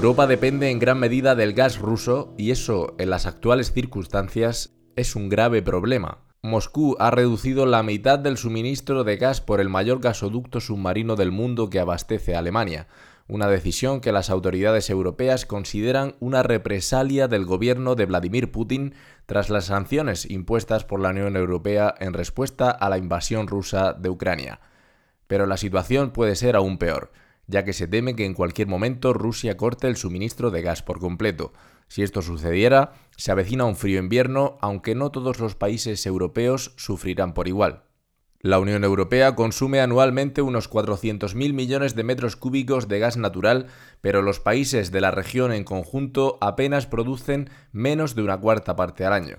Europa depende en gran medida del gas ruso y eso, en las actuales circunstancias, es un grave problema. Moscú ha reducido la mitad del suministro de gas por el mayor gasoducto submarino del mundo que abastece a Alemania, una decisión que las autoridades europeas consideran una represalia del gobierno de Vladimir Putin tras las sanciones impuestas por la Unión Europea en respuesta a la invasión rusa de Ucrania. Pero la situación puede ser aún peor ya que se teme que en cualquier momento Rusia corte el suministro de gas por completo. Si esto sucediera, se avecina un frío invierno, aunque no todos los países europeos sufrirán por igual. La Unión Europea consume anualmente unos 400.000 millones de metros cúbicos de gas natural, pero los países de la región en conjunto apenas producen menos de una cuarta parte al año.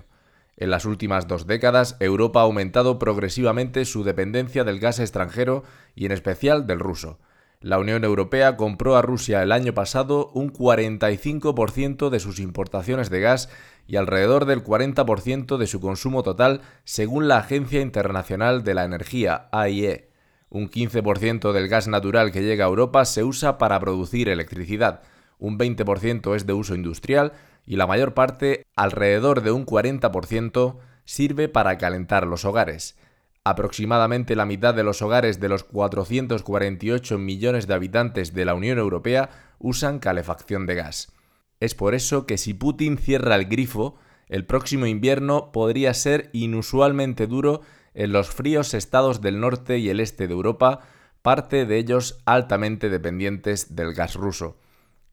En las últimas dos décadas, Europa ha aumentado progresivamente su dependencia del gas extranjero y en especial del ruso. La Unión Europea compró a Rusia el año pasado un 45% de sus importaciones de gas y alrededor del 40% de su consumo total, según la Agencia Internacional de la Energía, AIE. Un 15% del gas natural que llega a Europa se usa para producir electricidad, un 20% es de uso industrial y la mayor parte, alrededor de un 40%, sirve para calentar los hogares. Aproximadamente la mitad de los hogares de los 448 millones de habitantes de la Unión Europea usan calefacción de gas. Es por eso que si Putin cierra el grifo, el próximo invierno podría ser inusualmente duro en los fríos estados del norte y el este de Europa, parte de ellos altamente dependientes del gas ruso.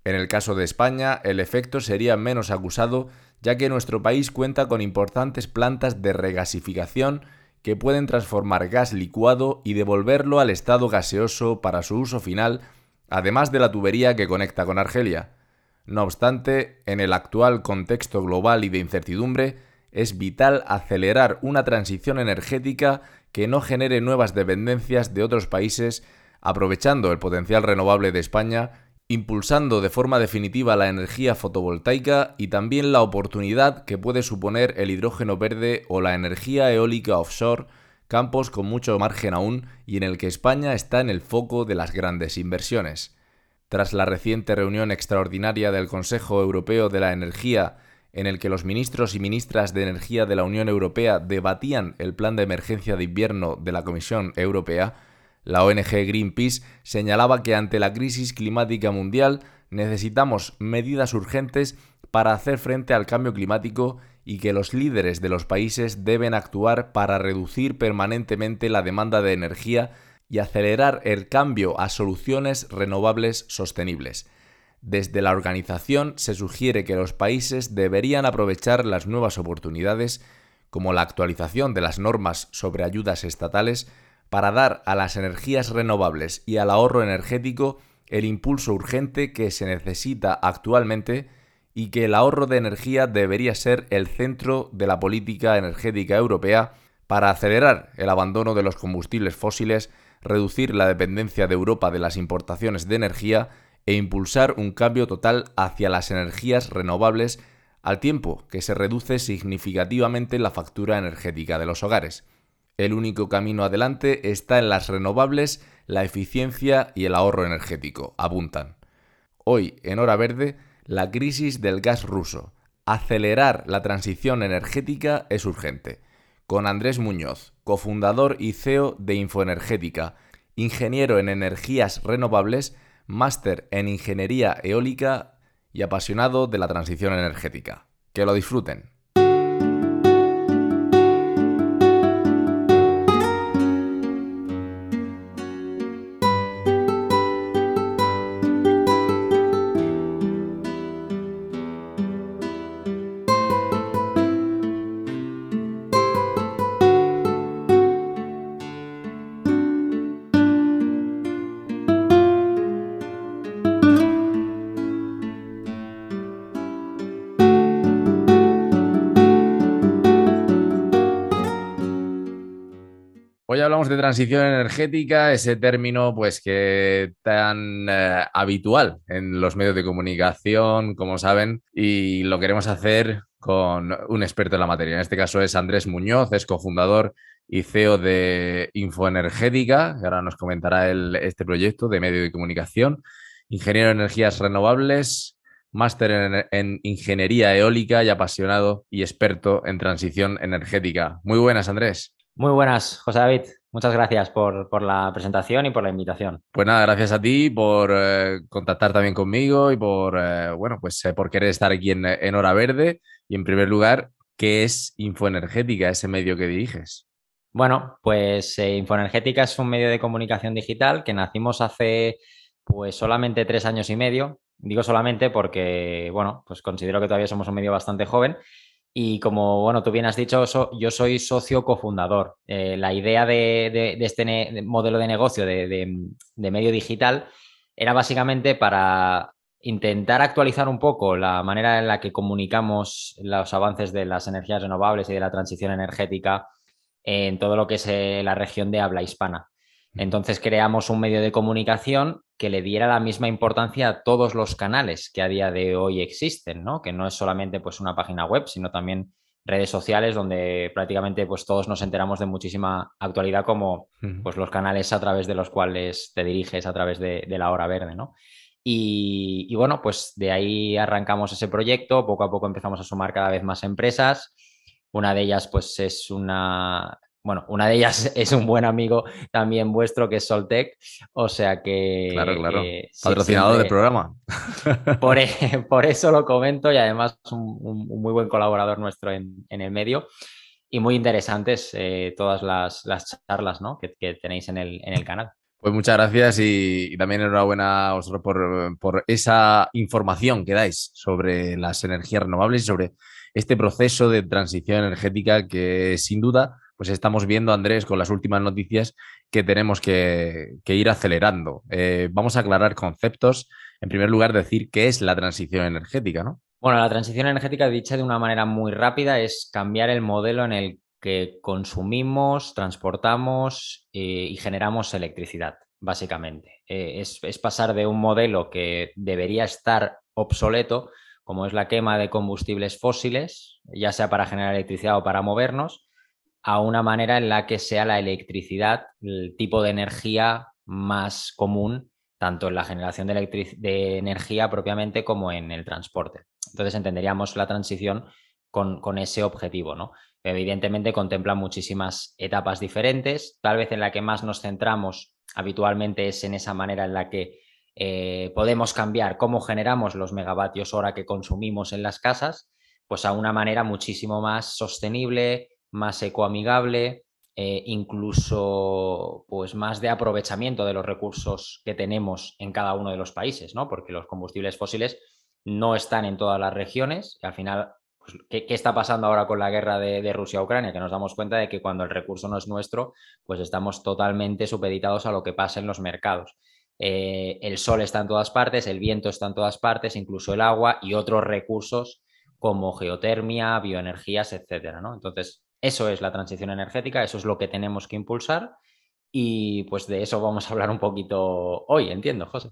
En el caso de España, el efecto sería menos acusado, ya que nuestro país cuenta con importantes plantas de regasificación que pueden transformar gas licuado y devolverlo al estado gaseoso para su uso final, además de la tubería que conecta con Argelia. No obstante, en el actual contexto global y de incertidumbre, es vital acelerar una transición energética que no genere nuevas dependencias de otros países, aprovechando el potencial renovable de España impulsando de forma definitiva la energía fotovoltaica y también la oportunidad que puede suponer el hidrógeno verde o la energía eólica offshore, campos con mucho margen aún y en el que España está en el foco de las grandes inversiones. Tras la reciente reunión extraordinaria del Consejo Europeo de la Energía, en el que los ministros y ministras de Energía de la Unión Europea debatían el plan de emergencia de invierno de la Comisión Europea, la ONG Greenpeace señalaba que ante la crisis climática mundial necesitamos medidas urgentes para hacer frente al cambio climático y que los líderes de los países deben actuar para reducir permanentemente la demanda de energía y acelerar el cambio a soluciones renovables sostenibles. Desde la organización se sugiere que los países deberían aprovechar las nuevas oportunidades, como la actualización de las normas sobre ayudas estatales, para dar a las energías renovables y al ahorro energético el impulso urgente que se necesita actualmente y que el ahorro de energía debería ser el centro de la política energética europea para acelerar el abandono de los combustibles fósiles, reducir la dependencia de Europa de las importaciones de energía e impulsar un cambio total hacia las energías renovables al tiempo que se reduce significativamente la factura energética de los hogares. El único camino adelante está en las renovables, la eficiencia y el ahorro energético, apuntan. Hoy, en hora verde, la crisis del gas ruso. Acelerar la transición energética es urgente. Con Andrés Muñoz, cofundador y CEO de Infoenergética, ingeniero en energías renovables, máster en ingeniería eólica y apasionado de la transición energética. Que lo disfruten. De transición energética, ese término pues que tan eh, habitual en los medios de comunicación, como saben, y lo queremos hacer con un experto en la materia. En este caso es Andrés Muñoz, es cofundador y CEO de Infoenergética, que ahora nos comentará este proyecto de medio de comunicación, ingeniero en energías renovables, máster en, en, ingeniería eólica y apasionado y experto en transición energética. Muy buenas, Andrés. Muy buenas, José David. Muchas gracias por, la presentación y por la invitación. Pues nada, gracias a ti por eh, contactar también conmigo y por, eh, bueno, pues eh, por querer estar aquí en, Hora Verde. Y en primer lugar, ¿qué es Infoenergética, ese medio que diriges? Bueno, pues Infoenergética es un medio de comunicación digital que nacimos hace pues solamente tres años y medio. Digo solamente porque, bueno, pues considero que todavía somos un medio bastante joven y como, bueno, tú bien has dicho, yo soy socio cofundador. Eh, la idea de, este modelo de negocio de, medio digital era básicamente para intentar actualizar un poco la manera en la que comunicamos los avances de las energías renovables y de la transición energética en todo lo que es eh, la región de habla hispana. Entonces creamos un medio de comunicación que le diera la misma importancia a todos los canales que a día de hoy existen, ¿no? Que no es solamente pues, una página web, sino también redes sociales donde prácticamente pues, todos nos enteramos de muchísima actualidad como pues, los canales a través de los cuales te diriges a través de, la hora verde, ¿no? Y, y, bueno, pues de ahí arrancamos ese proyecto, poco a poco empezamos a sumar cada vez más empresas. Una de ellas pues es una bueno, una de ellas es un buen amigo también vuestro que es Soltec, o sea que... Claro, claro. Patrocinador del programa. Por, e, por, eso lo comento y además un, un, muy buen colaborador nuestro en, en, el medio y muy interesantes eh, todas las, las charlas ¿no? que, que, tenéis en el, en el canal. Pues muchas gracias y, y también enhorabuena a vosotros por, por esa información que dais sobre las energías renovables y sobre este proceso de transición energética que sin duda pues estamos viendo, Andrés, con las últimas noticias que tenemos que, ir acelerando. Eh, vamos a aclarar conceptos. En primer lugar, decir qué es la transición energética, ¿no? Bueno, la transición energética, dicha de una manera muy rápida, es cambiar el modelo en el que consumimos, transportamos eh, y generamos electricidad, básicamente. Eh, es, es pasar de un modelo que debería estar obsoleto, como es la quema de combustibles fósiles, ya sea para generar electricidad o para movernos, a una manera en la que sea la electricidad el tipo de energía más común, tanto en la generación de, energía propiamente como en el transporte. Entonces entenderíamos la transición con, ese objetivo, ¿no? Evidentemente contempla muchísimas etapas diferentes, tal vez en la que más nos centramos habitualmente es en esa manera en la que eh, podemos cambiar cómo generamos los megavatios hora que consumimos en las casas, pues a una manera muchísimo más sostenible, más ecoamigable, eh, incluso pues más de aprovechamiento de los recursos que tenemos en cada uno de los países, ¿no? Porque los combustibles fósiles no están en todas las regiones y al final, pues, ¿qué, está pasando ahora con la guerra de, Rusia-Ucrania? Que nos damos cuenta de que cuando el recurso no es nuestro, pues estamos totalmente supeditados a lo que pasa en los mercados. Eh, el sol está en todas partes, el viento está en todas partes, incluso el agua y otros recursos como geotermia, bioenergías, etcétera, ¿no? Entonces, eso es la transición energética, eso es lo que tenemos que impulsar y pues de eso vamos a hablar un poquito hoy, entiendo, José.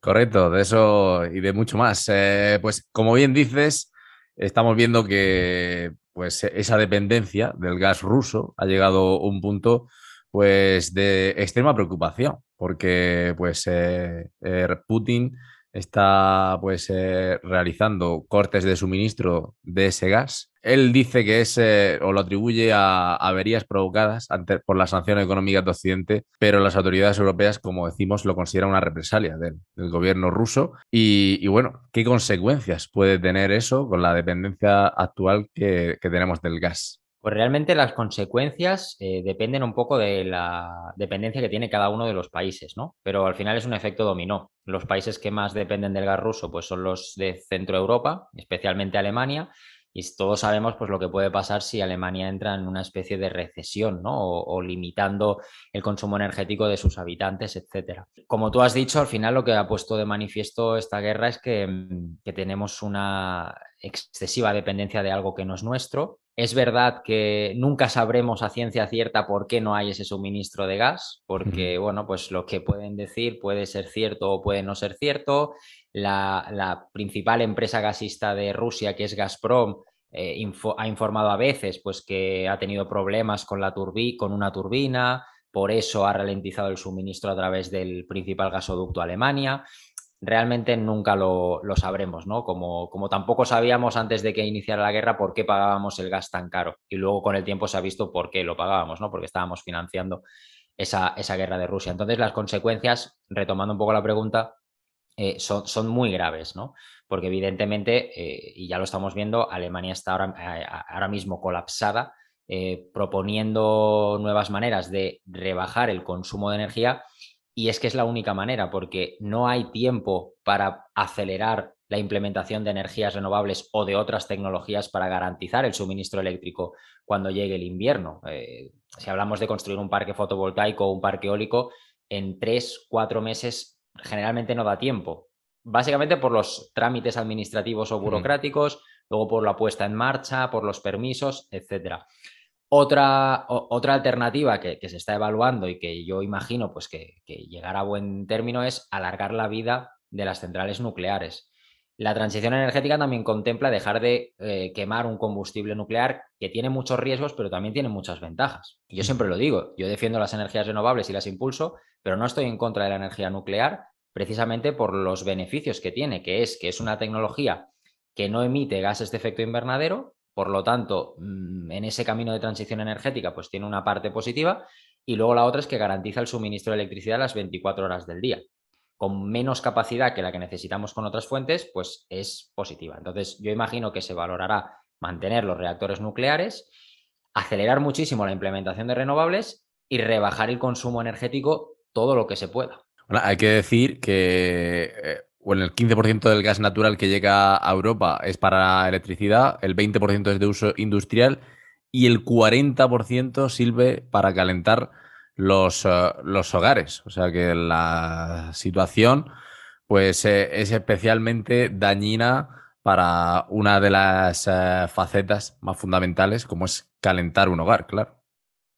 Correcto, de eso y de mucho más. Eh, pues como bien dices, estamos viendo que pues esa dependencia del gas ruso ha llegado a un punto pues de extrema preocupación, porque pues eh, eh, Putin está pues eh, realizando cortes de suministro de ese gas. Él dice que es eh, o lo atribuye a averías provocadas por las sanciones económicas de Occidente, pero las autoridades europeas, como decimos, lo consideran una represalia del, gobierno ruso. Y, bueno, ¿qué consecuencias puede tener eso con la dependencia actual que tenemos del gas? Pues realmente las consecuencias eh, dependen un poco de la dependencia que tiene cada uno de los países, ¿no? Pero al final es un efecto dominó. Los países que más dependen del gas ruso pues son los de Centro Europa, especialmente Alemania, y todos sabemos pues lo que puede pasar si Alemania entra en una especie de recesión, ¿no? O, limitando el consumo energético de sus habitantes, etcétera. Como tú has dicho, al final lo que ha puesto de manifiesto esta guerra es que, que tenemos una excesiva dependencia de algo que no es nuestro Es verdad que nunca sabremos a ciencia cierta por qué no hay ese suministro de gas, porque, bueno, pues lo que pueden decir puede ser cierto o puede no ser cierto. La, principal empresa gasista de Rusia, que es Gazprom, eh, ha informado a veces pues, que ha tenido problemas con, la con una turbina, por eso ha ralentizado el suministro a través del principal gasoducto Alemania realmente nunca lo, sabremos, ¿no? Como, como, tampoco sabíamos antes de que iniciara la guerra por qué pagábamos el gas tan caro. Y luego con el tiempo se ha visto por qué lo pagábamos, ¿no? Porque estábamos financiando esa, guerra de Rusia. Entonces las consecuencias, retomando un poco la pregunta, eh, son, son, muy graves, ¿no? Porque evidentemente, eh, y ya lo estamos viendo, Alemania está ahora, eh, ahora mismo colapsada, proponiendo nuevas maneras de rebajar el consumo de energía y es que es la única manera, porque no hay tiempo para acelerar la implementación de energías renovables o de otras tecnologías para garantizar el suministro eléctrico cuando llegue el invierno. Eh, si hablamos de construir un parque fotovoltaico o un parque eólico, en tres, cuatro meses generalmente no da tiempo. Básicamente por los trámites administrativos o burocráticos, luego por la puesta en marcha, por los permisos, etcétera. Otra, otra alternativa que, se está evaluando y que yo imagino pues, que, llegará a buen término es alargar la vida de las centrales nucleares. La transición energética también contempla dejar de eh, quemar un combustible nuclear que tiene muchos riesgos, pero también tiene muchas ventajas. Yo siempre lo digo, yo defiendo las energías renovables y las impulso, pero no estoy en contra de la energía nuclear precisamente por los beneficios que tiene, que es que es una tecnología que no emite gases de efecto invernadero, por lo tanto, mm, en ese camino de transición energética, pues tiene una parte positiva y luego la otra es que garantiza el suministro de electricidad las 24 horas del día. Con menos capacidad que la que necesitamos con otras fuentes, pues es positiva. Entonces, yo imagino que se valorará mantener los reactores nucleares, acelerar muchísimo la implementación de renovables y rebajar el consumo energético todo lo que se pueda. hay que decir que eh, bueno, el 15% del gas natural que llega a Europa es para electricidad, el 20% es de uso industrial y el 40% sirve para calentar los, eh, los, hogares. O sea que la situación pues, eh, es especialmente dañina para una de las eh, facetas más fundamentales, como es calentar un hogar, claro.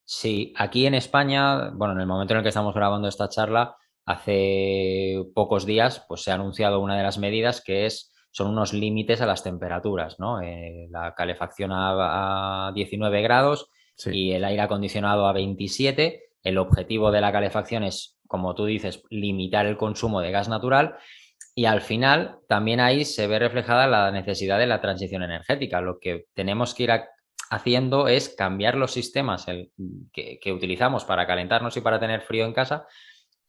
Sí, aquí en España, bueno, en el momento en el que estamos grabando esta charla, hace pocos días pues, se ha anunciado una de las medidas que es, son unos límites a las temperaturas, ¿no? Eh, la calefacción a, 19 grados y el aire acondicionado a 27. El objetivo de la calefacción es, como tú dices, limitar el consumo de gas natural y al final también ahí se ve reflejada la necesidad de la transición energética. Lo que tenemos que ir haciendo es cambiar los sistemas que, utilizamos para calentarnos y para tener frío en casa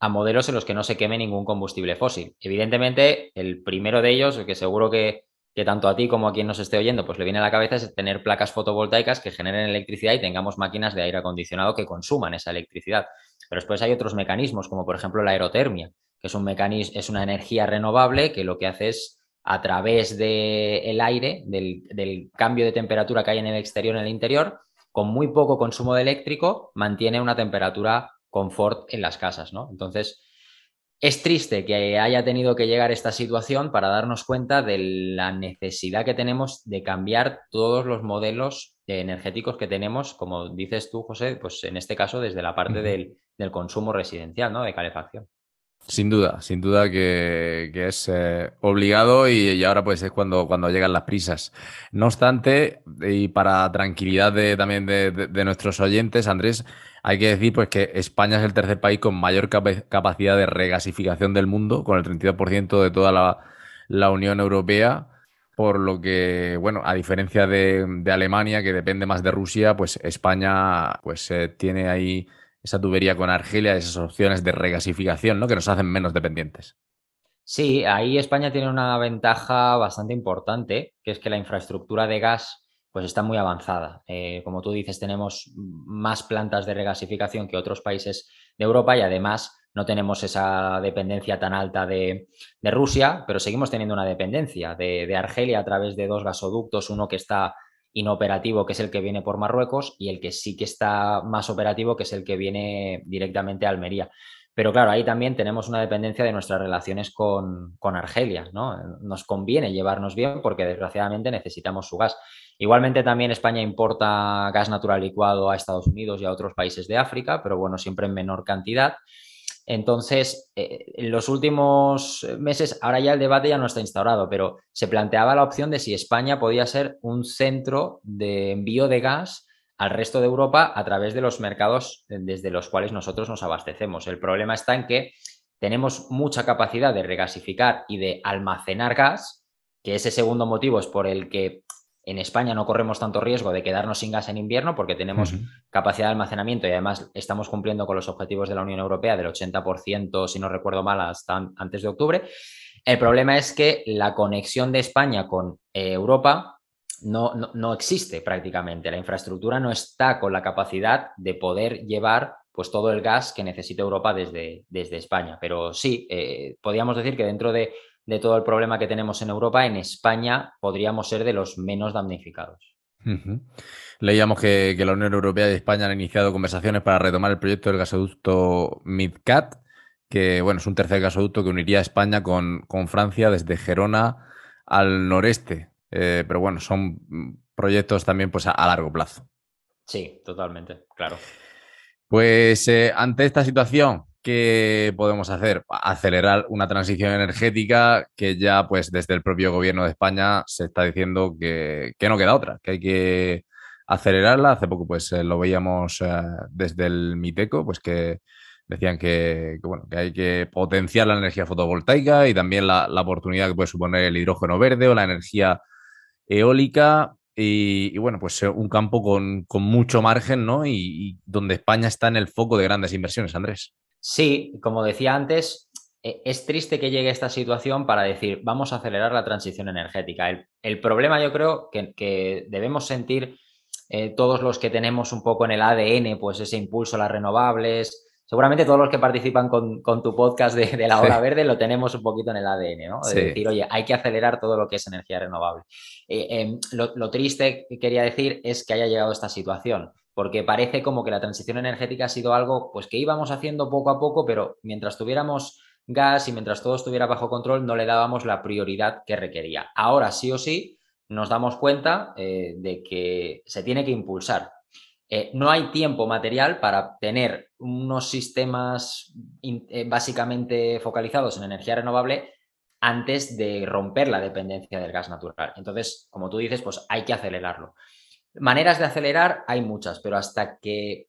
a modelos en los que no se queme ningún combustible fósil. Evidentemente, el primero de ellos, el que seguro que, tanto a ti como a quien nos esté oyendo, pues le viene a la cabeza es tener placas fotovoltaicas que generen electricidad y tengamos máquinas de aire acondicionado que consuman esa electricidad. Pero después hay otros mecanismos, como por ejemplo la aerotermia, que es un mecanismo, es una energía renovable que lo que hace es a través del aire, del, del cambio de temperatura que hay en el exterior en el interior, con muy poco consumo de eléctrico, mantiene una temperatura confort en las casas, ¿no? Entonces, es triste que haya tenido que llegar esta situación para darnos cuenta de la necesidad que tenemos de cambiar todos los modelos energéticos que tenemos, como dices tú, José, pues en este caso desde la parte del, del, consumo residencial, ¿no? De calefacción. Sin duda, sin duda que, es eh, obligado y, ahora pues es cuando, cuando llegan las prisas. No obstante, y para tranquilidad de, también de, nuestros oyentes, Andrés, hay que decir pues que España es el tercer país con mayor capacidad de regasificación del mundo, con el 32% de toda la, Unión Europea, por lo que, bueno, a diferencia de, Alemania, que depende más de Rusia, pues España pues eh, tiene ahí esa tubería con Argelia, esas opciones de regasificación, ¿no? Que nos hacen menos dependientes. Sí, ahí España tiene una ventaja bastante importante, que es que la infraestructura de gas pues está muy avanzada. Eh, como tú dices, tenemos más plantas de regasificación que otros países de Europa y además no tenemos esa dependencia tan alta de, Rusia, pero seguimos teniendo una dependencia de, de, Argelia a través de dos gasoductos, uno que está inoperativo, que es el que viene por Marruecos, y el que sí que está más operativo, que es el que viene directamente a Almería. Pero claro, ahí también tenemos una dependencia de nuestras relaciones con, Argelia, ¿no? Nos conviene llevarnos bien porque desgraciadamente necesitamos su gas. Igualmente también España importa gas natural licuado a Estados Unidos y a otros países de África, pero bueno, siempre en menor cantidad. Entonces, eh, en los últimos meses, ahora ya el debate ya no está instaurado, pero se planteaba la opción de si España podía ser un centro de envío de gas al resto de Europa a través de los mercados desde los cuales nosotros nos abastecemos. El problema está en que tenemos mucha capacidad de regasificar y de almacenar gas, que ese segundo motivo es por el que en España no corremos tanto riesgo de quedarnos sin gas en invierno porque tenemos capacidad de almacenamiento y además estamos cumpliendo con los objetivos de la Unión Europea del 80%, si no recuerdo mal, hasta antes de octubre. El problema es que la conexión de España con eh, Europa no, no, existe prácticamente. La infraestructura no está con la capacidad de poder llevar pues, todo el gas que necesita Europa desde, desde España. Pero sí, eh, podríamos decir que dentro de de todo el problema que tenemos en Europa, en España podríamos ser de los menos damnificados. Leíamos que, la Unión Europea y España han iniciado conversaciones para retomar el proyecto del gasoducto MidCat, que bueno, es un tercer gasoducto que uniría a España con, Francia desde Gerona al noreste. Eh, pero bueno, son proyectos también pues, a, largo plazo. Sí, totalmente, claro. Pues eh, ante esta situación, ¿qué podemos hacer? Acelerar una transición energética que ya, pues, desde el propio gobierno de España se está diciendo que, no queda otra, que hay que acelerarla. Hace poco, pues, eh, lo veíamos eh, desde el MITECO, pues que decían que, bueno, que hay que potenciar la energía fotovoltaica y también la, oportunidad que puede suponer el hidrógeno verde o la energía eólica. Y, bueno, pues eh, un campo con, mucho margen, ¿no? y donde España está en el foco de grandes inversiones, Andrés. Sí, como decía antes, e, es triste que llegue esta situación para decir, vamos a acelerar la transición energética. El, problema yo creo que, debemos sentir eh, todos los que tenemos un poco en el ADN, pues ese impulso a las renovables. Seguramente todos los que participan con, tu podcast de, la hora verde lo tenemos un poquito en el ADN, ¿no? De decir, oye, hay que acelerar todo lo que es energía renovable. Eh, em, lo, lo triste que quería decir es que haya llegado esta situación porque parece como que la transición energética ha sido algo pues que íbamos haciendo poco a poco, pero mientras tuviéramos gas y mientras todo estuviera bajo control no le dábamos la prioridad que requería. Ahora sí o sí nos damos cuenta eh, de que se tiene que impulsar. Eh, no hay tiempo material para tener unos sistemas eh, básicamente focalizados en energía renovable antes de romper la dependencia del gas natural. Entonces, como tú dices, pues hay que acelerarlo. Maneras de acelerar hay muchas, pero hasta que,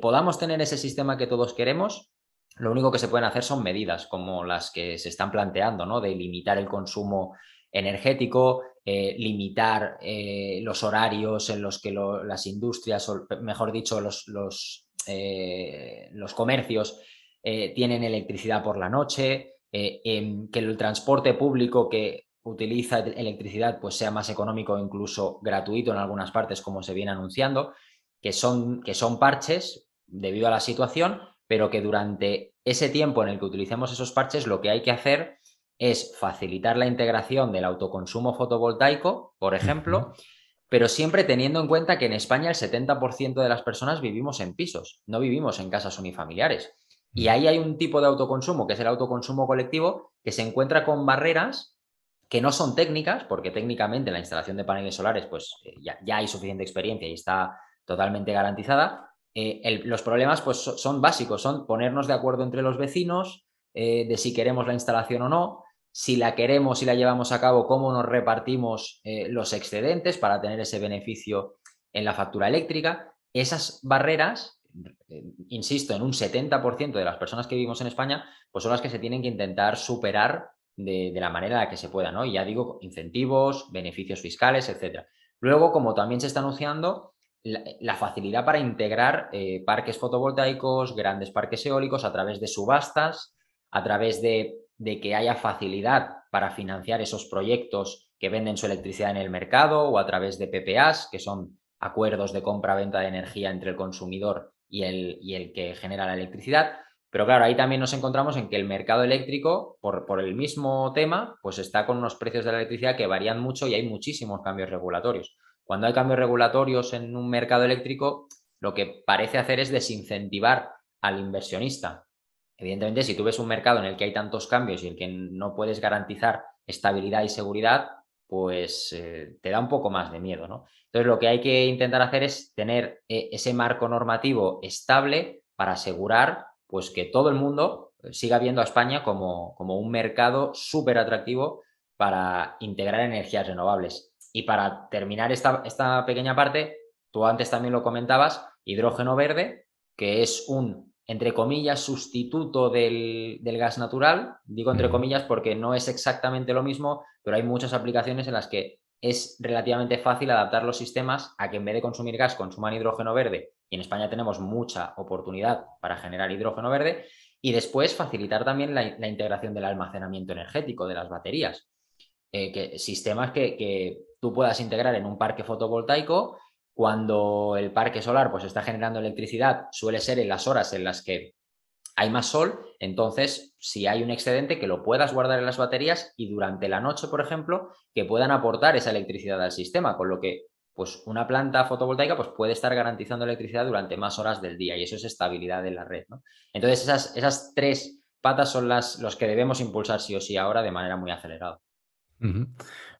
podamos tener ese sistema que todos queremos, lo único que se pueden hacer son medidas como las que se están planteando, ¿no? De limitar el consumo energético, eh, limitar eh, los horarios en los que las industrias, o mejor dicho, los, los, eh, los comercios tienen electricidad por la noche, que el transporte público que utiliza electricidad pues sea más económico o incluso gratuito en algunas partes como se viene anunciando, que son, que son parches debido a la situación, pero que durante ese tiempo en el que utilicemos esos parches lo que hay que hacer es facilitar la integración del autoconsumo fotovoltaico, por ejemplo, pero siempre teniendo en cuenta que en España el 70% de las personas vivimos en pisos, no vivimos en casas unifamiliares. Y ahí hay un tipo de autoconsumo, que es el autoconsumo colectivo, que se encuentra con barreras que no son técnicas, porque técnicamente la instalación de paneles solares, pues eh, ya, hay suficiente experiencia y está totalmente garantizada. Eh, los problemas pues, son básicos, son ponernos de acuerdo entre los vecinos eh, de si queremos la instalación o no, si la queremos, si la llevamos a cabo, cómo nos repartimos los excedentes para tener ese beneficio en la factura eléctrica. Esas barreras, insisto, en un 70% de las personas que vivimos en España, pues son las que se tienen que intentar superar de, la manera que se pueda, ¿no? Y ya digo, incentivos, beneficios fiscales, etcétera. Luego, como también se está anunciando, la, facilidad para integrar eh, parques fotovoltaicos, grandes parques eólicos a través de subastas, a través de, que haya facilidad para financiar esos proyectos que venden su electricidad en el mercado o a través de PPAs, que son acuerdos de compra-venta de energía entre el consumidor y el, y el que genera la electricidad. Pero claro, ahí también nos encontramos en que el mercado eléctrico, por, por, el mismo tema, pues está con unos precios de la electricidad que varían mucho y hay muchísimos cambios regulatorios. Cuando hay cambios regulatorios en un mercado eléctrico, lo que parece hacer es desincentivar al inversionista. Evidentemente, si tú ves un mercado en el que hay tantos cambios y el que no puedes garantizar estabilidad y seguridad, pues eh, te da un poco más de miedo, ¿no? Entonces lo que hay que intentar hacer es tener eh, ese marco normativo estable para asegurar pues que todo el mundo eh, siga viendo a España como, como un mercado súper atractivo para integrar energías renovables. Y para terminar esta, esta pequeña parte, tú antes también lo comentabas, hidrógeno verde, que es un entre comillas, sustituto del, gas natural. Digo entre comillas porque no es exactamente lo mismo, pero hay muchas aplicaciones en las que es relativamente fácil adaptar los sistemas a que en vez de consumir gas consuman hidrógeno verde. En España tenemos mucha oportunidad para generar hidrógeno verde. Y después facilitar también la, integración del almacenamiento energético de las baterías. Eh, que, sistemas que, que tú puedas integrar en un parque fotovoltaico cuando el parque solar pues está generando electricidad, suele ser en las horas en las que hay más sol, entonces si hay un excedente que lo puedas guardar en las baterías y durante la noche, por ejemplo, que puedan aportar esa electricidad al sistema, con lo que pues una planta fotovoltaica pues, puede estar garantizando electricidad durante más horas del día y eso es estabilidad de la red. Entonces esas, esas tres patas son las los que debemos impulsar sí o sí ahora de manera muy acelerada.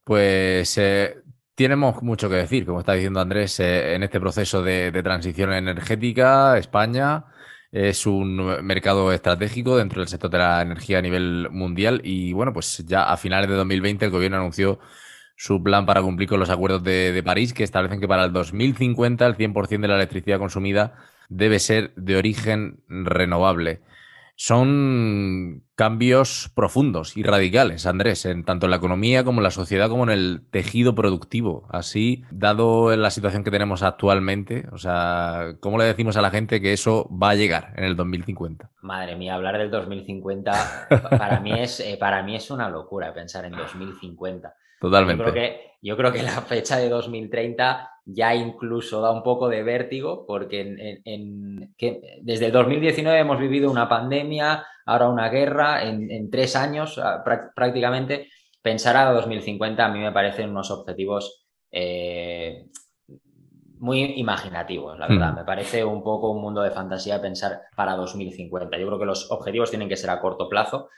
Pues eh, tenemos mucho que decir, como está diciendo Andrés, eh, en este proceso de, transición energética, España es un mercado estratégico dentro del sector de la energía a nivel mundial y bueno, pues ya a finales de 2020 el gobierno anunció su plan para cumplir con los acuerdos de, de París que establecen que para el 2050 el 100% de la electricidad consumida debe ser de origen renovable. Son cambios profundos y radicales, Andrés, en tanto en la economía como en la sociedad como en el tejido productivo. Así, dado la situación que tenemos actualmente, o sea, ¿cómo le decimos a la gente que eso va a llegar en el 2050? Madre mía, hablar del 2050 para mí es eh, para mí es una locura pensar en 2050. Totalmente. Yo creo, que, yo creo que la fecha de 2030 ya incluso da un poco de vértigo, porque en, que desde el 2019 hemos vivido una pandemia, ahora una guerra, en, tres años prácticamente. Pensar a 2050 a mí me parecen unos objetivos eh, muy imaginativos, la verdad. Hmm. Me parece un poco un mundo de fantasía pensar para 2050. Yo creo que los objetivos tienen que ser a corto plazo.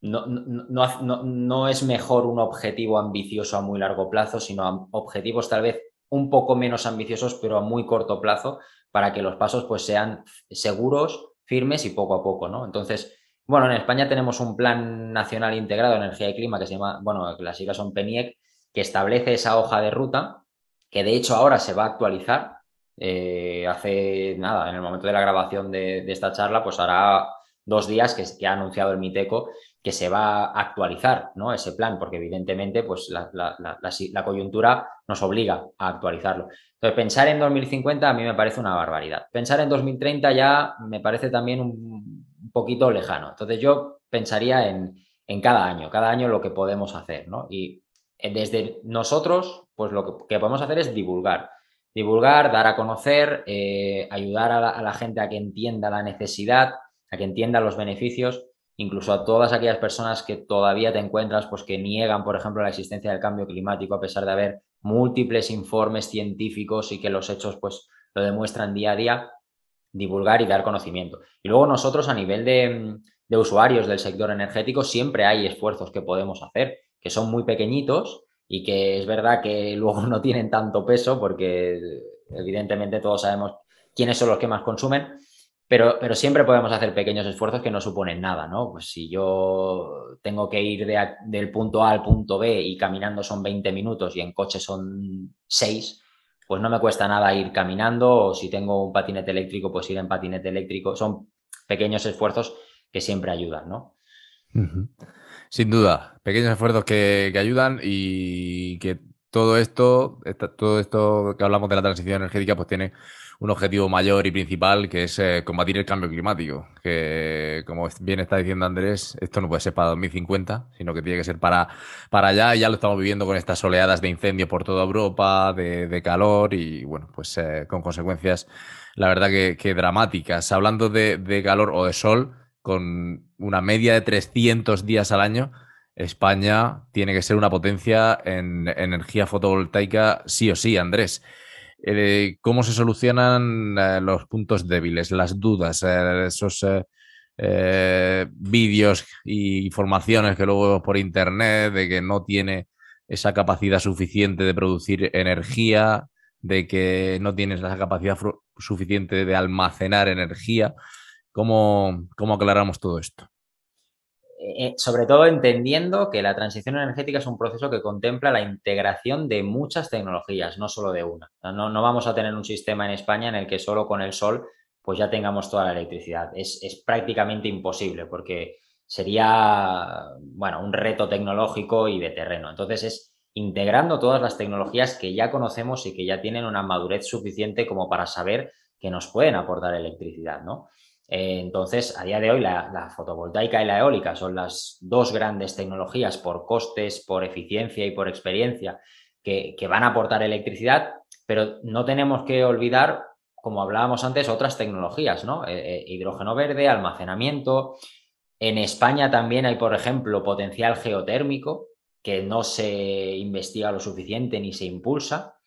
No, no, no, es mejor un objetivo ambicioso a muy largo plazo, sino objetivos tal vez un poco menos ambiciosos, pero a muy corto plazo, para que los pasos pues sean seguros, firmes y poco a poco, ¿no? Entonces, bueno, en España tenemos un plan nacional integrado de energía y clima que se llama, bueno, las siglas son PENIEC, que establece esa hoja de ruta, que de hecho ahora se va a actualizar. Eh, hace nada, en el momento de la grabación de, esta charla, pues hará dos días que, que ha anunciado el MITECO que se va a actualizar ¿no? ese plan, porque evidentemente pues, la, coyuntura nos obliga a actualizarlo. Entonces, pensar en 2050 a mí me parece una barbaridad. Pensar en 2030 ya me parece también un, poquito lejano. Entonces, yo pensaría en, cada año, cada año lo que podemos hacer. ¿no? Y eh, desde nosotros, pues lo que, podemos hacer es divulgar. Divulgar, dar a conocer, eh, ayudar a la gente a que entienda la necesidad, a que entienda los beneficios incluso a todas aquellas personas que todavía te encuentras, pues que niegan, por ejemplo, la existencia del cambio climático, a pesar de haber múltiples informes científicos y que los hechos, pues, lo demuestran día a día, divulgar y dar conocimiento. Y luego nosotros a nivel de, de usuarios del sector energético siempre hay esfuerzos que podemos hacer, que son muy pequeñitos y que es verdad que luego no tienen tanto peso porque evidentemente todos sabemos quiénes son los que más consumen, pero, siempre podemos hacer pequeños esfuerzos que no suponen nada, ¿no? Pues si yo tengo que ir del punto A al punto B y caminando son 20 minutos y en coche son 6, pues no me cuesta nada ir caminando o si tengo un patinete eléctrico, pues ir en patinete eléctrico. Son pequeños esfuerzos que siempre ayudan, ¿no? Sin duda, pequeños esfuerzos que, que ayudan y que todo esto, todo esto que hablamos de la transición energética, pues tiene un objetivo mayor y principal que es eh, combatir el cambio climático. Que, como bien está diciendo Andrés, esto no puede ser para 2050, sino que tiene que ser para, para allá. Y ya lo estamos viviendo con estas oleadas de incendios por toda Europa, de, calor y, bueno, pues eh, con consecuencias, la verdad que, dramáticas. Hablando de, de calor o de sol, con una media de 300 días al año, España tiene que ser una potencia en energía fotovoltaica sí o sí, Andrés. Eh, cómo se solucionan eh, los puntos débiles, las dudas, eh, esos vídeos e informaciones que luego por internet de que no tiene esa capacidad suficiente de producir energía, de que no tienes la capacidad suficiente de almacenar energía. ¿Cómo, cómo aclaramos todo esto? Eh, eh, sobre todo entendiendo que la transición energética es un proceso que contempla la integración de muchas tecnologías, no solo de una. No, no vamos a tener un sistema en España en el que solo con el sol pues ya tengamos toda la electricidad. Es, es prácticamente imposible porque sería, bueno, un reto tecnológico y de terreno. Entonces es integrando todas las tecnologías que ya conocemos y que ya tienen una madurez suficiente como para saber que nos pueden aportar electricidad, ¿no? Eh, entonces, a día de hoy, la, fotovoltaica y la eólica son las dos grandes tecnologías por costes, por eficiencia y por experiencia que, van a aportar electricidad, pero no tenemos que olvidar, como hablábamos antes, otras tecnologías, ¿no? Eh, eh, hidrógeno verde, almacenamiento. En España también hay, por ejemplo, potencial geotérmico que no se investiga lo suficiente ni se impulsa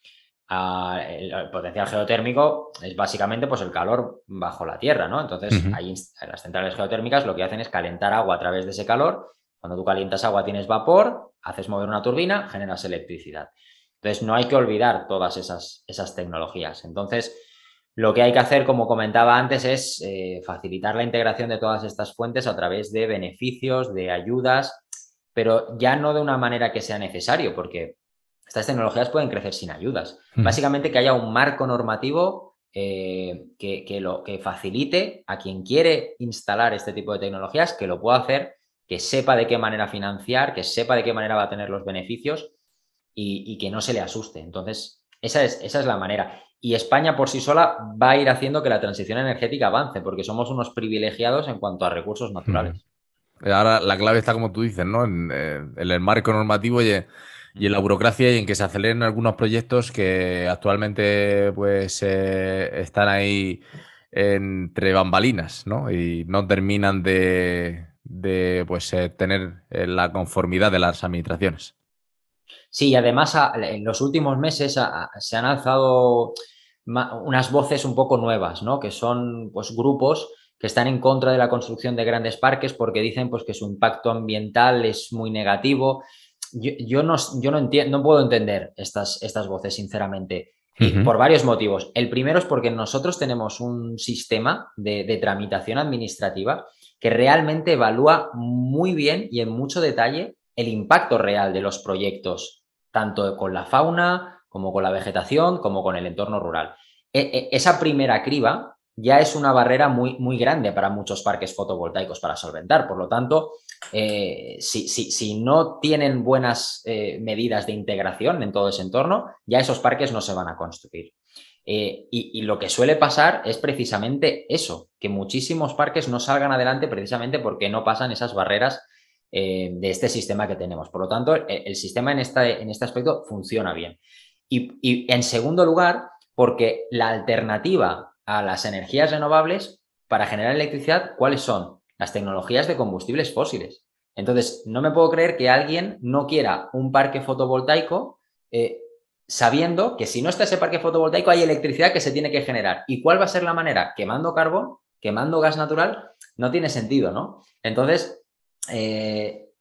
el, potencial geotérmico es básicamente pues, el calor bajo la tierra, ¿no? Entonces, las centrales geotérmicas lo que hacen es calentar agua a través de ese calor. Cuando tú calientas agua tienes vapor, haces mover una turbina, generas electricidad. Entonces, no hay que olvidar todas esas, esas tecnologías. Entonces, lo que hay que hacer, como comentaba antes, es eh, facilitar la integración de todas estas fuentes a través de beneficios, de ayudas, pero ya no de una manera que sea necesario, porque estas tecnologías pueden crecer sin ayudas. Básicamente que haya un marco normativo eh, que, lo, que facilite a quien quiere instalar este tipo de tecnologías, que lo pueda hacer, que sepa de qué manera financiar, que sepa de qué manera va a tener los beneficios y, que no se le asuste. Entonces, esa es, esa es la manera. Y España por sí sola va a ir haciendo que la transición energética avance, porque somos unos privilegiados en cuanto a recursos naturales. Ahora la clave está, como tú dices, ¿no? En, eh, el marco normativo y y en la burocracia y en que se aceleren algunos proyectos que actualmente pues eh, están ahí entre bambalinas, ¿no? Y no terminan de, pues eh, tener eh, la conformidad de las administraciones. Sí, además en los últimos meses se han alzado unas voces un poco nuevas, ¿no? Que son pues grupos que están en contra de la construcción de grandes parques porque dicen pues que su impacto ambiental es muy negativo yo, no, yo no, entiendo, no puedo entender estas, estas voces, sinceramente, por varios motivos. El primero es porque nosotros tenemos un sistema de, tramitación administrativa que realmente evalúa muy bien y en mucho detalle el impacto real de los proyectos, tanto con la fauna como con la vegetación, como con el entorno rural. E, e, esa primera criba ya es una barrera muy, muy grande para muchos parques fotovoltaicos para solventar. Por lo tanto, eh, si, si, no tienen buenas eh, medidas de integración en todo ese entorno, ya esos parques no se van a construir. Eh, y, lo que suele pasar es precisamente eso, que muchísimos parques no salgan adelante precisamente porque no pasan esas barreras de este sistema que tenemos. Por lo tanto, el, sistema en, en este aspecto funciona bien. Y en segundo lugar, porque la alternativa a las energías renovables para generar electricidad, ¿cuáles son? las tecnologías de combustibles fósiles. Entonces, no me puedo creer que alguien no quiera un parque fotovoltaico eh, sabiendo que si no está ese parque fotovoltaico hay electricidad que se tiene que generar. ¿Y cuál va a ser la manera? Quemando carbón, quemando gas natural, no tiene sentido, ¿no? Entonces, eh,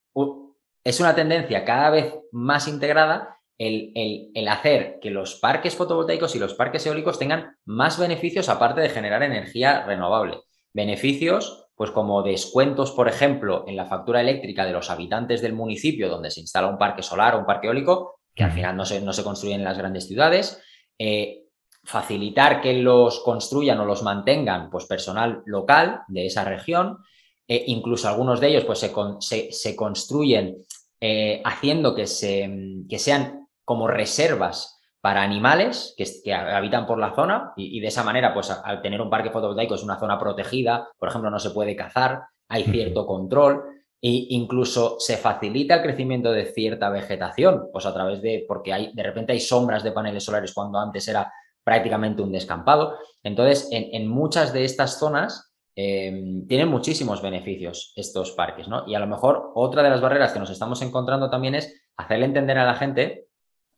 es una tendencia cada vez más integrada el, el, hacer que los parques fotovoltaicos y los parques eólicos tengan más beneficios aparte de generar energía renovable. Beneficios pues como descuentos, por ejemplo, en la factura eléctrica de los habitantes del municipio donde se instala un parque solar o un parque eólico, que al final no se, no se construyen en las grandes ciudades, eh, facilitar que los construyan o los mantengan pues personal local de esa región, eh, incluso algunos de ellos pues se, se, construyen eh, haciendo que, se, que sean como reservas para animales que, habitan por la zona y, de esa manera, pues al tener un parque fotovoltaico es una zona protegida, por ejemplo, no se puede cazar, hay cierto control e incluso se facilita el crecimiento de cierta vegetación, pues a través de, porque hay, de repente hay sombras de paneles solares cuando antes era prácticamente un descampado. Entonces, en, muchas de estas zonas em, tienen muchísimos beneficios estos parques, ¿no? Y a lo mejor otra de las barreras que nos estamos encontrando también es hacerle entender a la gente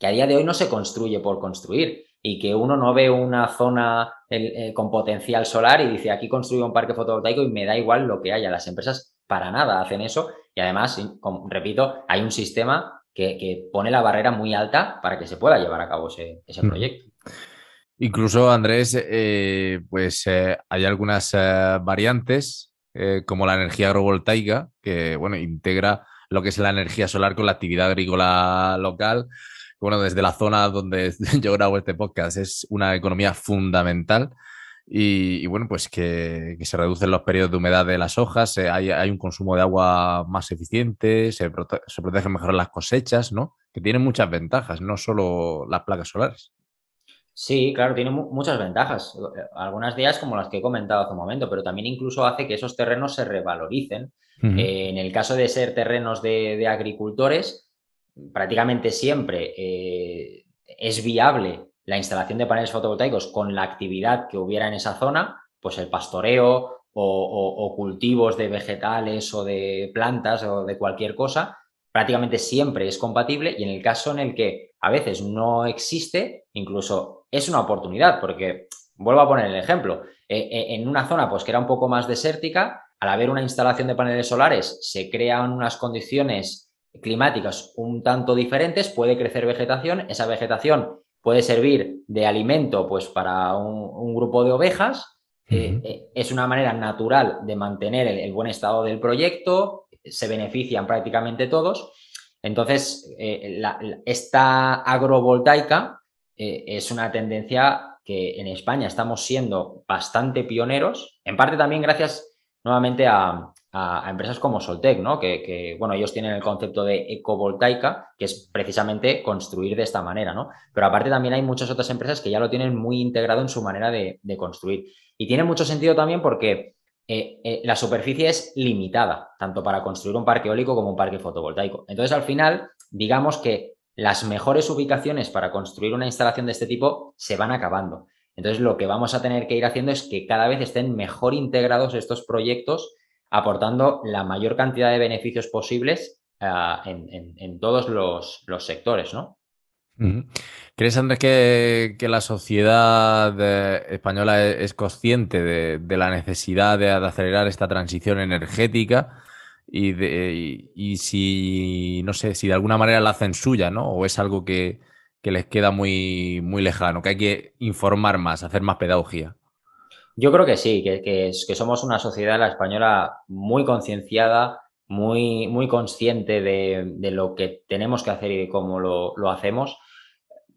que a día de hoy no se construye por construir y que uno no ve una zona eh, con potencial solar y dice aquí construyo un parque fotovoltaico y me da igual lo que haya. Las empresas para nada hacen eso y además, repito, hay un sistema que, pone la barrera muy alta para que se pueda llevar a cabo ese, mm. proyecto. Incluso, Andrés, eh, pues eh, hay algunas variantes, como la energía agrovoltaica, que bueno, integra lo que es la energía solar con la actividad agrícola local. Bueno, desde la zona donde yo grabo este podcast es una economía fundamental. Y, bueno, pues que, se reducen los periodos de humedad de las hojas, hay, un consumo de agua más eficiente, se, se protegen mejor las cosechas, ¿no? Que tienen muchas ventajas, no solo las placas solares. Sí, claro, tiene muchas ventajas. Algunas de ellas como las que he comentado hace un momento, pero también incluso hace que esos terrenos se revaloricen. Eh, en el caso de ser terrenos de, agricultores, prácticamente siempre eh, es viable la instalación de paneles fotovoltaicos con la actividad que hubiera en esa zona, pues el pastoreo o, cultivos de vegetales o de plantas o de cualquier cosa, prácticamente siempre es compatible y en el caso en el que a veces no existe, incluso es una oportunidad, porque vuelvo a poner el ejemplo, eh, eh, en una zona pues que era un poco más desértica, al haber una instalación de paneles solares se crean unas condiciones climáticas un tanto diferentes, puede crecer vegetación, esa vegetación puede servir de alimento pues, para un, grupo de ovejas. Eh, eh, es una manera natural de mantener el, buen estado del proyecto, se benefician prácticamente todos. Entonces, eh, esta agrovoltaica es una tendencia que en España estamos siendo bastante pioneros, en parte también gracias nuevamente a, a, empresas como Soltec, ¿no? Que, bueno, ellos tienen el concepto de ecovoltaica, que es precisamente construir de esta manera, ¿no? Pero aparte también hay muchas otras empresas que ya lo tienen muy integrado en su manera de, construir. Y tiene mucho sentido también porque eh, eh, la superficie es limitada, tanto para construir un parque eólico como un parque fotovoltaico. Entonces, al final, digamos que las mejores ubicaciones para construir una instalación de este tipo se van acabando. Entonces, lo que vamos a tener que ir haciendo es que cada vez estén mejor integrados estos proyectos aportando la mayor cantidad de beneficios posibles eh, en, todos los, sectores, ¿no? ¿Crees, Andrés, que, la sociedad eh, española e-, es, consciente de, la necesidad de, acelerar esta transición energética? Y, si, no sé, si de alguna manera la hacen suya, ¿no? O es algo que, les queda muy, muy lejano, que hay que informar más, hacer más pedagogía. Yo creo que sí, que, que, somos una sociedad, la española, muy concienciada, muy, muy consciente de, lo que tenemos que hacer y de cómo lo, hacemos.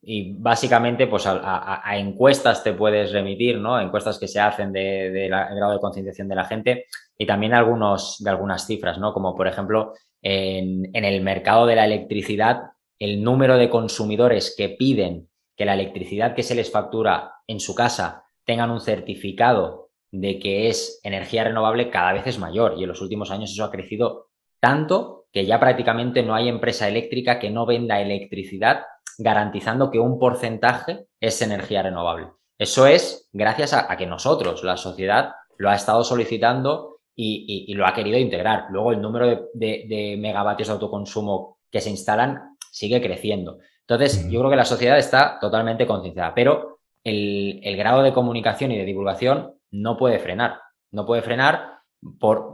Y básicamente, pues a, encuestas te puedes remitir, ¿no? Encuestas que se hacen del de, grado de concienciación de la gente y también algunos, de algunas cifras, ¿no? Como por ejemplo, en, en el mercado de la electricidad, el número de consumidores que piden que la electricidad que se les factura en su casa tengan un certificado de que es energía renovable cada vez es mayor y en los últimos años eso ha crecido tanto que ya prácticamente no hay empresa eléctrica que no venda electricidad garantizando que un porcentaje es energía renovable. Eso es gracias a, que nosotros, la sociedad, lo ha estado solicitando y, lo ha querido integrar. Luego el número de, megavatios de autoconsumo que se instalan sigue creciendo. Entonces, yo creo que la sociedad está totalmente concienciada, pero el, grado de comunicación y de divulgación no puede frenar. No puede frenar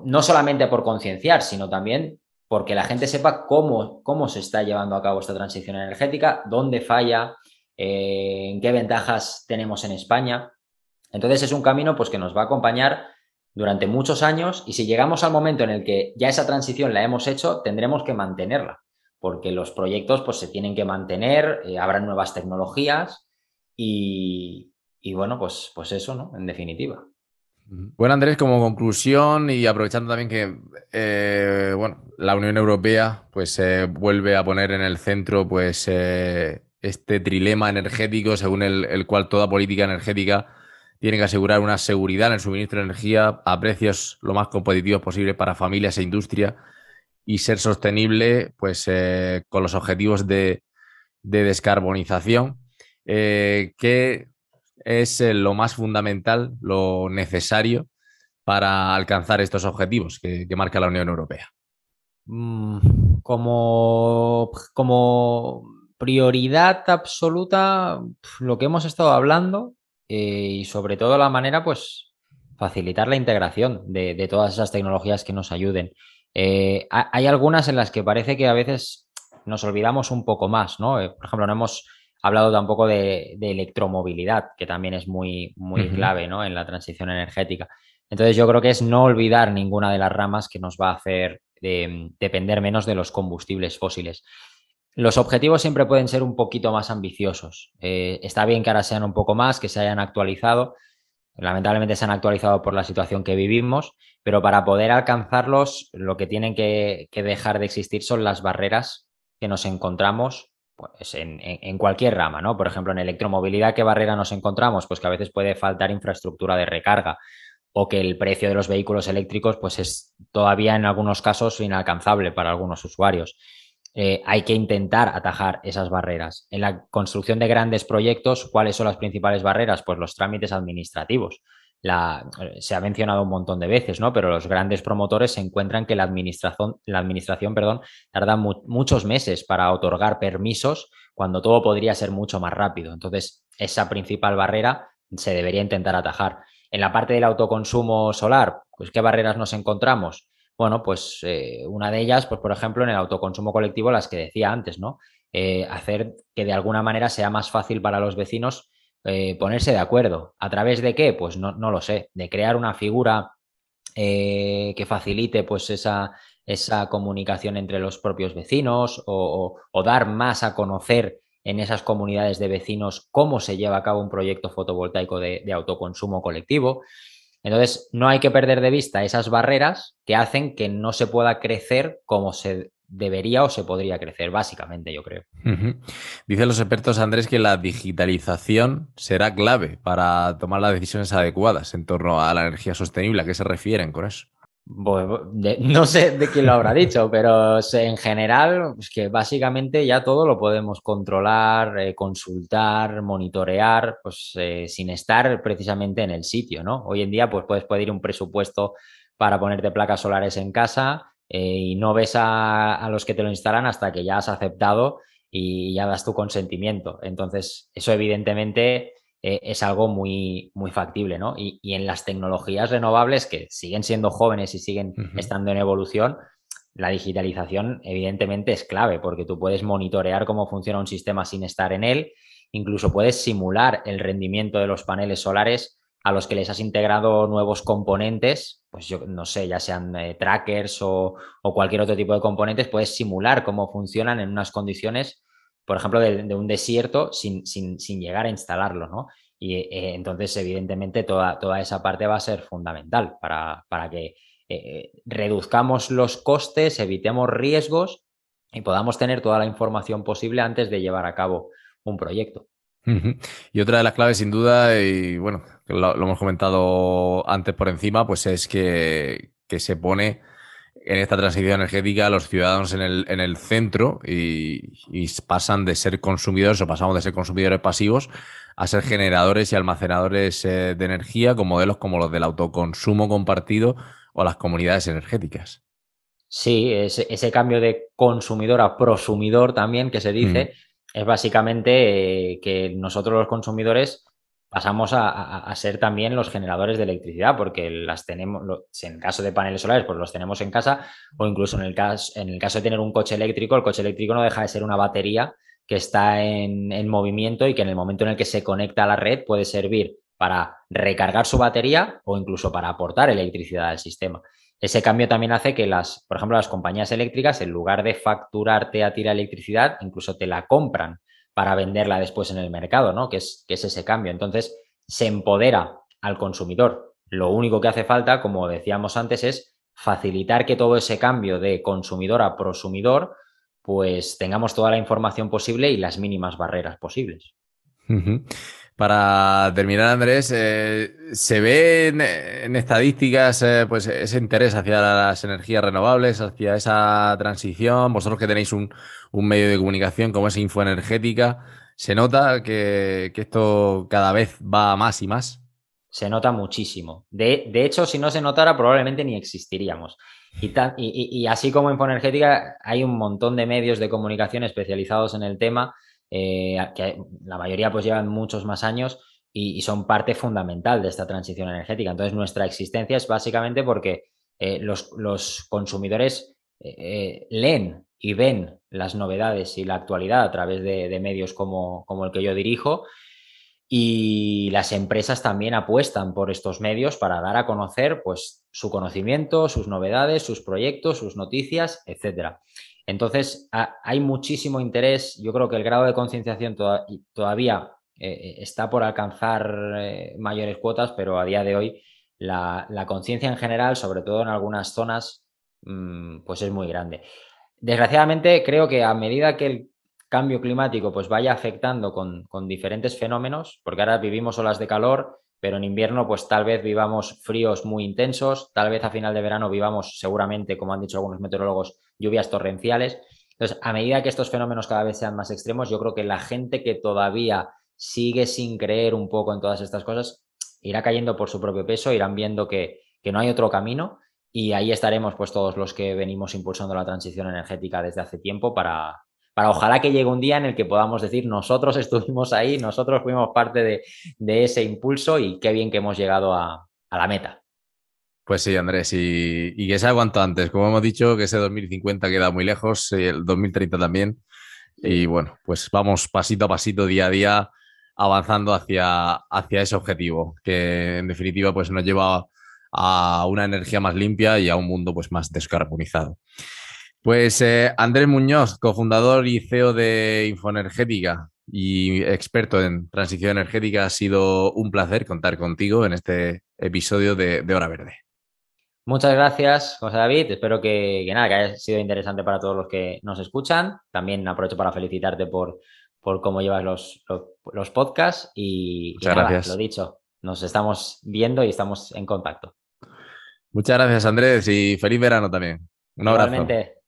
no solamente por concienciar, sino también porque la gente sepa cómo, cómo se está llevando a cabo esta transición energética, dónde falla, eh, en qué ventajas tenemos en España. Entonces es un camino pues, que nos va a acompañar durante muchos años y si llegamos al momento en el que ya esa transición la hemos hecho, tendremos que mantenerla, porque los proyectos pues, se tienen que mantener, eh, habrá nuevas tecnologías y, bueno, pues, pues eso, ¿no? En definitiva. Bueno, Andrés, como conclusión y aprovechando también que eh, bueno, la Unión Europea pues eh, vuelve a poner en el centro pues eh, este trilema energético según el, cual toda política energética tiene que asegurar una seguridad en el suministro de energía a precios lo más competitivos posible para familias e industria y ser sostenible pues con los objetivos de, de descarbonización eh, ¿qué es eh, lo más fundamental, lo necesario para alcanzar estos objetivos que, marca la Unión Europea? Mm, como, como prioridad absoluta, lo que hemos estado hablando eh, y sobre todo la manera, pues facilitar la integración de, todas esas tecnologías que nos ayuden. hay algunas en las que parece que a veces nos olvidamos un poco más, ¿no? Por ejemplo, no hemos hablado tampoco de, electromovilidad, que también es muy, muy clave, ¿no? En la transición energética. Entonces yo creo que es no olvidar ninguna de las ramas que nos va a hacer em, depender menos de los combustibles fósiles. Los objetivos siempre pueden ser un poquito más ambiciosos. Eh, está bien que ahora sean un poco más, que se hayan actualizado. Lamentablemente se han actualizado por la situación que vivimos, pero para poder alcanzarlos lo que tienen que, dejar de existir son las barreras que nos encontramos en, en, cualquier rama, ¿no? Por ejemplo, en electromovilidad, ¿qué barrera nos encontramos? Pues que a veces puede faltar infraestructura de recarga o que el precio de los vehículos eléctricos pues es todavía en algunos casos inalcanzable para algunos usuarios. Eh, hay que intentar atajar esas barreras. En la construcción de grandes proyectos, ¿cuáles son las principales barreras? Pues los trámites administrativos. Se ha mencionado un montón de veces, ¿no? Pero los grandes promotores se encuentran que la administración, la administración perdón, tarda muchos meses para otorgar permisos cuando todo podría ser mucho más rápido. Entonces, esa principal barrera se debería intentar atajar. En la parte del autoconsumo solar, pues ¿qué barreras nos encontramos? Bueno, pues eh, una de ellas, pues por ejemplo, en el autoconsumo colectivo, las que decía antes, ¿no? Eh, hacer que de alguna manera sea más fácil para los vecinos eh, ponerse de acuerdo. ¿A través de qué? Pues no, lo sé. De crear una figura que facilite pues esa, esa, comunicación entre los propios vecinos o, dar más a conocer en esas comunidades de vecinos cómo se lleva a cabo un proyecto fotovoltaico de, autoconsumo colectivo. Entonces, no hay que perder de vista esas barreras que hacen que no se pueda crecer como se debería o se podría crecer, básicamente, yo creo. Dicen los expertos, Andrés, que la digitalización será clave para tomar las decisiones adecuadas en torno a la energía sostenible. ¿A qué se refieren con eso? no sé de quién lo habrá dicho, pero en general, es que básicamente ya todo lo podemos controlar, eh, consultar, monitorear, pues eh, sin estar precisamente en el sitio, ¿no? Hoy en día, pues puedes pedir un presupuesto para ponerte placas solares en casa eh, y no ves a, los que te lo instalan hasta que ya has aceptado y ya das tu consentimiento. Entonces, eso evidentemente eh, es algo muy, muy factible, ¿no? Y, en las tecnologías renovables que siguen siendo jóvenes y siguen estando en evolución, la digitalización evidentemente es clave porque tú puedes monitorear cómo funciona un sistema sin estar en él, incluso puedes simular el rendimiento de los paneles solares a los que les has integrado nuevos componentes, pues yo no sé, ya sean eh, trackers o, cualquier otro tipo de componentes, puedes simular cómo funcionan en unas condiciones por ejemplo, de, un desierto sin, sin, llegar a instalarlo, ¿no? Y eh, entonces, evidentemente, toda, toda, esa parte va a ser fundamental para, para que eh, reduzcamos los costes, evitemos riesgos y podamos tener toda la información posible antes de llevar a cabo un proyecto. Y otra de las claves, sin duda, y bueno, lo, lo hemos comentado antes por encima, pues es que, que se pone en esta transición energética los ciudadanos en el, en el centro y, pasan de ser consumidores o pasamos de ser consumidores pasivos a ser generadores y almacenadores eh, de energía con modelos como los del autoconsumo compartido o las comunidades energéticas. Sí, ese, cambio de consumidor a prosumidor también que se dice es básicamente eh, que nosotros los consumidores pasamos a, ser también los generadores de electricidad, porque las tenemos, en caso de paneles solares, pues los tenemos en casa, o incluso en el, caso, en el caso de tener un coche eléctrico, el coche eléctrico no deja de ser una batería que está en, en movimiento y que en el momento en el que se conecta a la red puede servir para recargar su batería o incluso para aportar electricidad al sistema. Ese cambio también hace que las, por ejemplo, las compañías eléctricas, en lugar de facturarte a ti la electricidad, incluso te la compran para venderla después en el mercado, ¿no? Que es, que es ese cambio. Entonces, se empodera al consumidor. Lo único que hace falta, como decíamos antes, es facilitar que todo ese cambio de consumidor a prosumidor, pues tengamos toda la información posible y las mínimas barreras posibles. Para terminar, Andrés, eh, ¿se ve en, estadísticas eh, pues ese interés hacia las energías renovables, hacia esa transición? Vosotros que tenéis un, medio de comunicación como es Infoenergética, ¿se nota que, esto cada vez va más y más? Se nota muchísimo. De, hecho, si no se notara, probablemente ni existiríamos. Y, y, así como Infoenergética, hay un montón de medios de comunicación especializados en el tema eh, que la mayoría pues llevan muchos más años y, son parte fundamental de esta transición energética. Entonces nuestra existencia es básicamente porque eh, los, consumidores eh, leen y ven las novedades y la actualidad a través de, medios como, como, el que yo dirijo. Y las empresas también apuestan por estos medios para dar a conocer pues, su conocimiento, sus novedades, sus proyectos, sus noticias, etc. Entonces, hay muchísimo interés. Yo creo que el grado de concienciación todavía eh, eh, está por alcanzar eh, mayores cuotas, pero a día de hoy la, conciencia en general, sobre todo en algunas zonas, mm, pues es muy grande. Desgraciadamente, creo que a medida que el cambio climático pues vaya afectando con, diferentes fenómenos, porque ahora vivimos olas de calor, pero en invierno pues tal vez vivamos fríos muy intensos, tal vez a final de verano vivamos seguramente, como han dicho algunos meteorólogos, lluvias torrenciales. Entonces, a medida que estos fenómenos cada vez sean más extremos, yo creo que la gente que todavía sigue sin creer un poco en todas estas cosas, irá cayendo por su propio peso, irán viendo que, no hay otro camino y ahí estaremos pues todos los que venimos impulsando la transición energética desde hace tiempo para, para ojalá que llegue un día en el que podamos decir nosotros estuvimos ahí, nosotros fuimos parte de, ese impulso y qué bien que hemos llegado a, la meta. Pues sí, Andrés, y, y, que sea cuanto antes. Como hemos dicho, que ese 2050 queda muy lejos, el 2030 también. Y bueno, pues vamos pasito a pasito, día a día, avanzando hacia, hacia ese objetivo, que en definitiva pues nos lleva a una energía más limpia y a un mundo pues más descarbonizado. Pues eh, Andrés Muñoz, cofundador y CEO de Infoenergética y experto en transición energética, ha sido un placer contar contigo en este episodio de, Hora Verde. Muchas gracias, José David. Espero que, nada, que haya sido interesante para todos los que nos escuchan. También aprovecho para felicitarte por, por cómo llevas los, los, podcasts y, Muchas gracias. lo dicho, nos estamos viendo y estamos en contacto. Muchas gracias, Andrés, y feliz verano también. Un abrazo.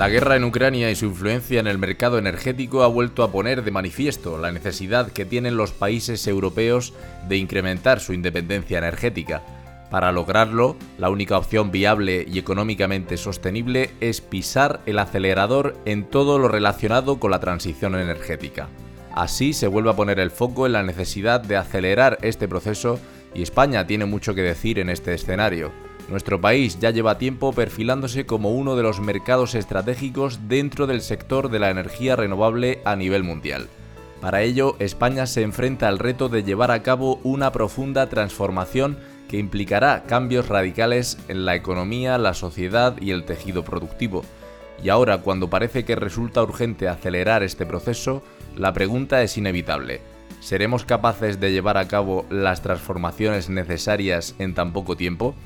La guerra en Ucrania y su influencia en el mercado energético ha vuelto a poner de manifiesto la necesidad que tienen los países europeos de incrementar su independencia energética. Para lograrlo, la única opción viable y económicamente sostenible es pisar el acelerador en todo lo relacionado con la transición energética. Así se vuelve a poner el foco en la necesidad de acelerar este proceso y España tiene mucho que decir en este escenario. Nuestro país ya lleva tiempo perfilándose como uno de los mercados estratégicos dentro del sector de la energía renovable a nivel mundial. Para ello, España se enfrenta al reto de llevar a cabo una profunda transformación que implicará cambios radicales en la economía, la sociedad y el tejido productivo. Y ahora, cuando parece que resulta urgente acelerar este proceso, la pregunta es inevitable. ¿Seremos capaces de llevar a cabo las transformaciones necesarias en tan poco tiempo?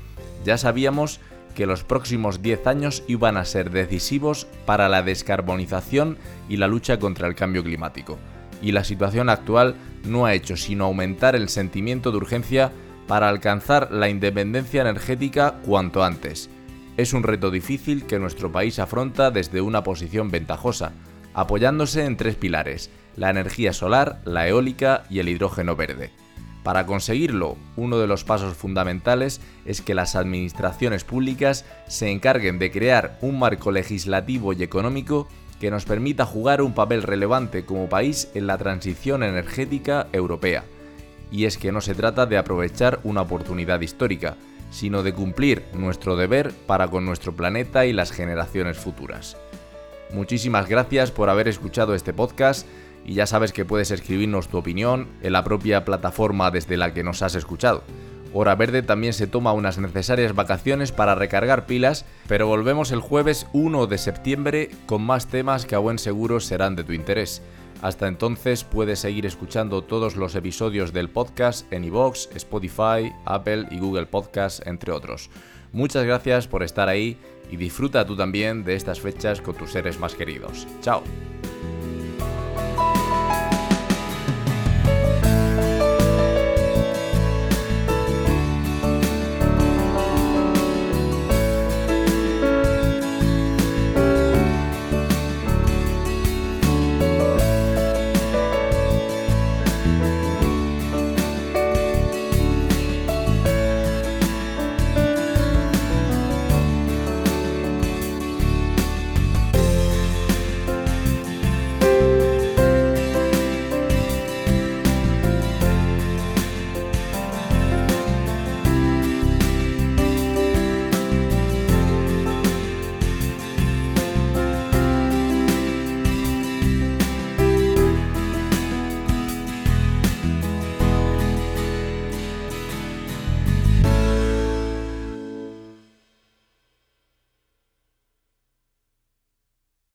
Ya sabíamos que los próximos 10 años iban a ser decisivos para la descarbonización y la lucha contra el cambio climático. Y la situación actual no ha hecho sino aumentar el sentimiento de urgencia para alcanzar la independencia energética cuanto antes. Es un reto difícil que nuestro país afronta desde una posición ventajosa, apoyándose en tres pilares, la energía solar, la eólica y el hidrógeno verde. Para conseguirlo, uno de los pasos fundamentales es que las administraciones públicas se encarguen de crear un marco legislativo y económico que nos permita jugar un papel relevante como país en la transición energética europea. Y es que no se trata de aprovechar una oportunidad histórica, sino de cumplir nuestro deber para con nuestro planeta y las generaciones futuras. Muchísimas gracias por haber escuchado este podcast y ya sabes que puedes escribirnos tu opinión en la propia plataforma desde la que nos has escuchado. Hora Verde también se toma unas necesarias vacaciones para recargar pilas, pero volvemos el jueves 1 de septiembre con más temas que a buen seguro serán de tu interés. Hasta entonces puedes seguir escuchando todos los episodios del podcast en iVoox, Spotify, Apple y Google Podcast, entre otros. Muchas gracias por estar ahí y disfruta tú también de estas fechas con tus seres más queridos. Chao.